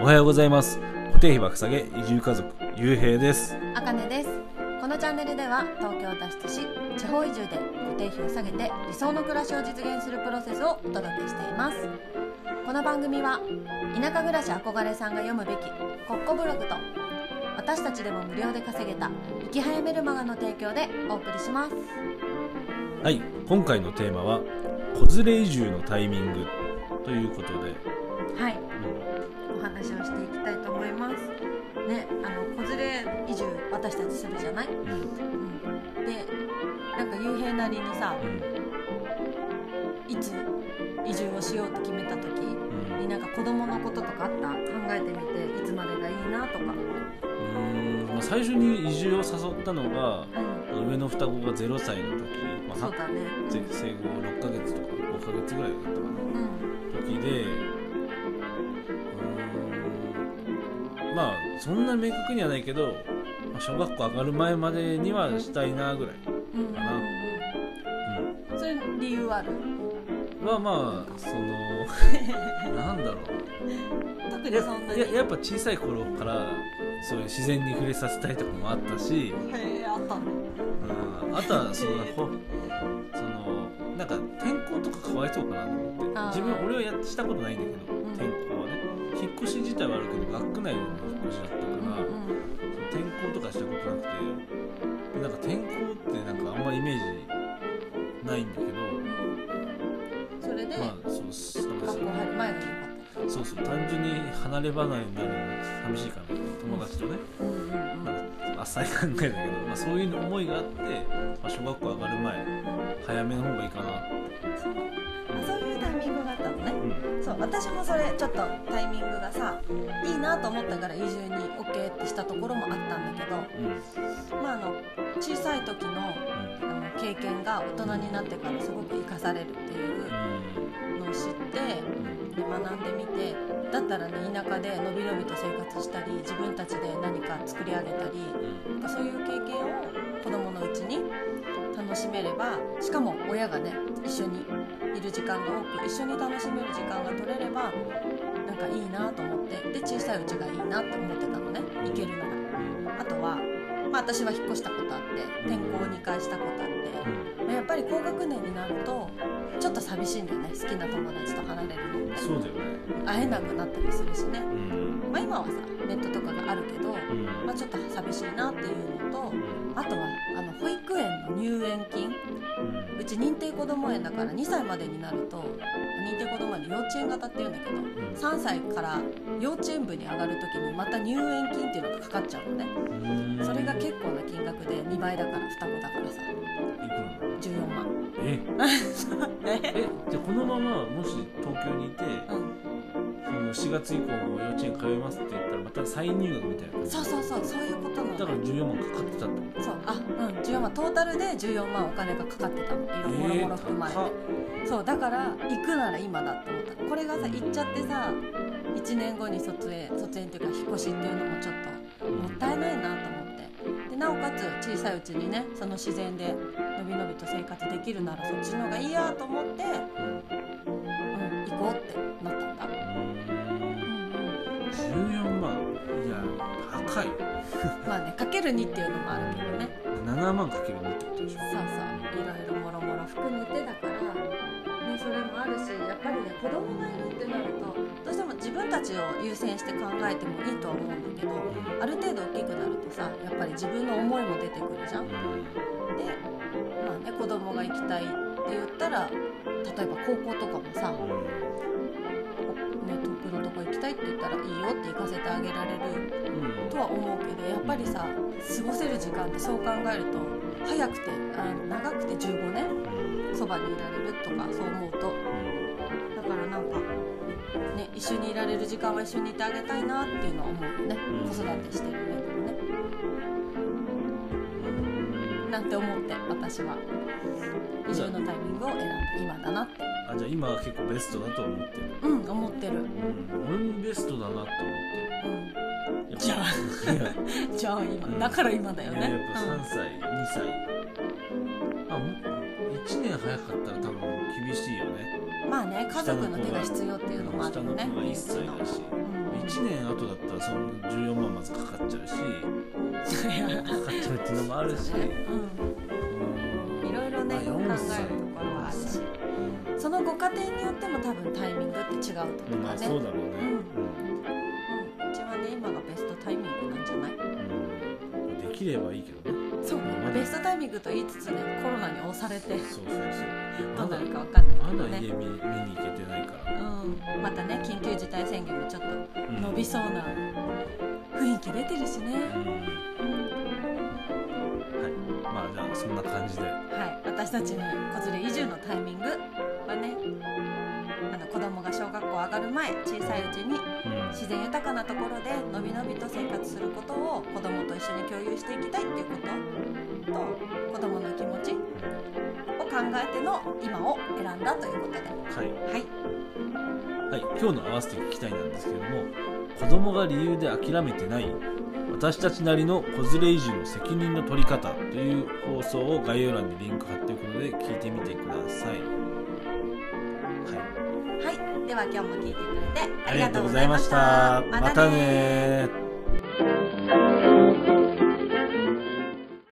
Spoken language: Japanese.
おはようございます。固定費爆下げ移住家族ゆうへいです。あかねです。このチャンネルでは東京を脱出し地方移住で固定費を下げて理想の暮らしを実現するプロセスをお届けしています。この番組は田舎暮らし憧れさんが読むべきコッコブログと私たちでも無料で稼げた生き早めるマガの提供でお送りします。はい今回のテーマは子連れ移住のタイミングということで、はいお話をしていきたいと思います。ねあの子連れ移住私たちするじゃない、うん。うん。うん、でなんか幽閉なりにさいつ移住をしようと決めた時うん。になんか子供のこととかあった？考えてみていつまでがいいなとか、うん。まあ最初に移住を誘ったのがうん、上の双子が0歳の時、まあそうだね。ぜ生後6ヶ月とか5ヶ月ぐらいだったかな。うん。時でまあそんな明確にはないけど、まあ小学校上がる前までにはしたいなぐらい、うんうんかなうん。そういう理由ある？うん、はまあその なんだろう。特にそんなにややっぱ小さい頃からそういう自然に触れさせたいとかもあったし、へえあったん、あとはそのほそのなんか天候とかかわいそうかなと思って。自分俺はやしたことないんだけど、ん。天候。はね引っ越し自体はあるけど学区内の引っ越しだったから、うん天候とかしたことなくてでなんか天候ってなんかあんまりイメージないんだけどうんそれで、まあそう学校入る前がよかっそうそう単純に離れ離れになるの寂しいから友達とね、たうんうんうん。まあ、浅い考えだけど、まあ、そういう思いがあって、まあ、小学校上がる前早めの方がいいかなそうあそういうタイミングがあったのね。うん。そう私もそれちょっとタイミングがさいいなと思ったから移住に OK ってしたところもあったんだけど、うん。まあ、あの小さい時のあの経験が大人になってからすごく生かされるっていうのを知ってで学んでみてだったらね田舎でのびのびと生活したり自分たちで何か作り上げたりうん。なんかそういう経験を楽しめればしかも親がね一緒にいる時間が多く一緒に楽しめる時間が取れればなんかいいなと思ってで小さいうちがいいなって思ってたのね行けるなら。あとは、まあ、私は引っ越したことあって転校を2回したことあって、まあやっぱり高学年になるとちょっと寂しいんだよね好きな友達と離れるの。そうだよね。会えなくなったりするしね、うん。まあ、今はさネットとかがあるけど、うん。まあ、ちょっと寂しいなっていうのとあとはあの保育園の入園金。うち認定こども園だから2歳までになると認定こども園の幼稚園型っていうんだけど3歳から幼稚園部に上がる時にまた入園金っていうのがかかっちゃうのね。うん。それが結構な金額で2倍だから双子だからさ。いくら？14万。え？ええじゃあこのままもし東京にいて、うん。その4月以降も幼稚園通いますってまた再入学みたいな感じそうそうそうそういうことなのだ。から14万かかってたってこそうあうん14万トータルで14万お金がかかってたのいろもろもろ含まれて、高っ。そうだから行くなら今だって思った。これがさ行っちゃってさ1年後に卒園卒園っていうか引っ越しっていうのもちょっともったいないなと思って。でなおかつ小さいうちにねその自然でのびのびと生活できるならそっちの方がいいやと思って、うん、行こうってなったんだ、うん。うん、14万いや高いまあねかける2っていうのもあるけどね。7万かける2ってことでしょ。そうそう。いろいろもろもろ含めてだから、ね、それもあるしやっぱりね子供がいるってなるとどうしても自分たちを優先して考えてもいいとは思うんだけどある程度大きくなるとさやっぱり自分の思いも出てくるじゃん。で、まあね、子供が行きたいって言ったら例えば高校とかもさ、ね、遠くのとこ行きたいって言ったらいいよって行かせてあげられるとは思うけどやっぱりさ過ごせる時間ってそう考えると早くてあの長くて15年そばにいられるとかそう思うと。だからなんかね一緒にいられる時間は一緒にいてあげたいなっていうのは思うよね、うん。子育てしてる上でなんて思って私は。移住のタイミングを選んだ。今だなって。あじゃあ今は結構ベストだと思ってる、うん思ってる、うん、俺もベストだなと思ってうん、るじゃあじゃあ今だから今だよね。いややっぱ3歳、2歳。あも1年早かったら多分厳しいよねまあね家族の手が必要っていうのもあるよね下の子が1歳だしうん。1年後だったらその14万まずかかっちゃうし かかっちゃうっていうのもあるし、うん、いろいろねまあ考える4歳ところはあるし。そのご家庭によっても多分タイミングって違うとうんまあそうだろうね、うん、うちはね今がベストタイミングなんじゃない？うんうん。できればいいけどねそうまだベストタイミングと言いつつねコロナに押されてそうそうそう。どうなるかわかんないけどまだね家見見に行けてないから、うん、またね緊急事態宣言もちょっとうん伸びそうな雰囲気出てるしね、うん。はい。まあじゃあそんな感じで。はい、私たちの子連れ移住のタイミングはねあの子供が小学校上がる前小さいうちにうん。自然豊かなところでのびのびと生活することを子供と一緒に共有していきたいっていうことと子供の気持ちを考えての今を選んだということで。はい。はい。はい、今日の合わせて聞きたいなんですけども子供が理由で諦めてない私たちなりの子連れ移住の責任の取り方という放送を概要欄にリンク貼っておくので聞いてみてください。はい、はい、では今日も聞いてくれてありがとうございました。また。ね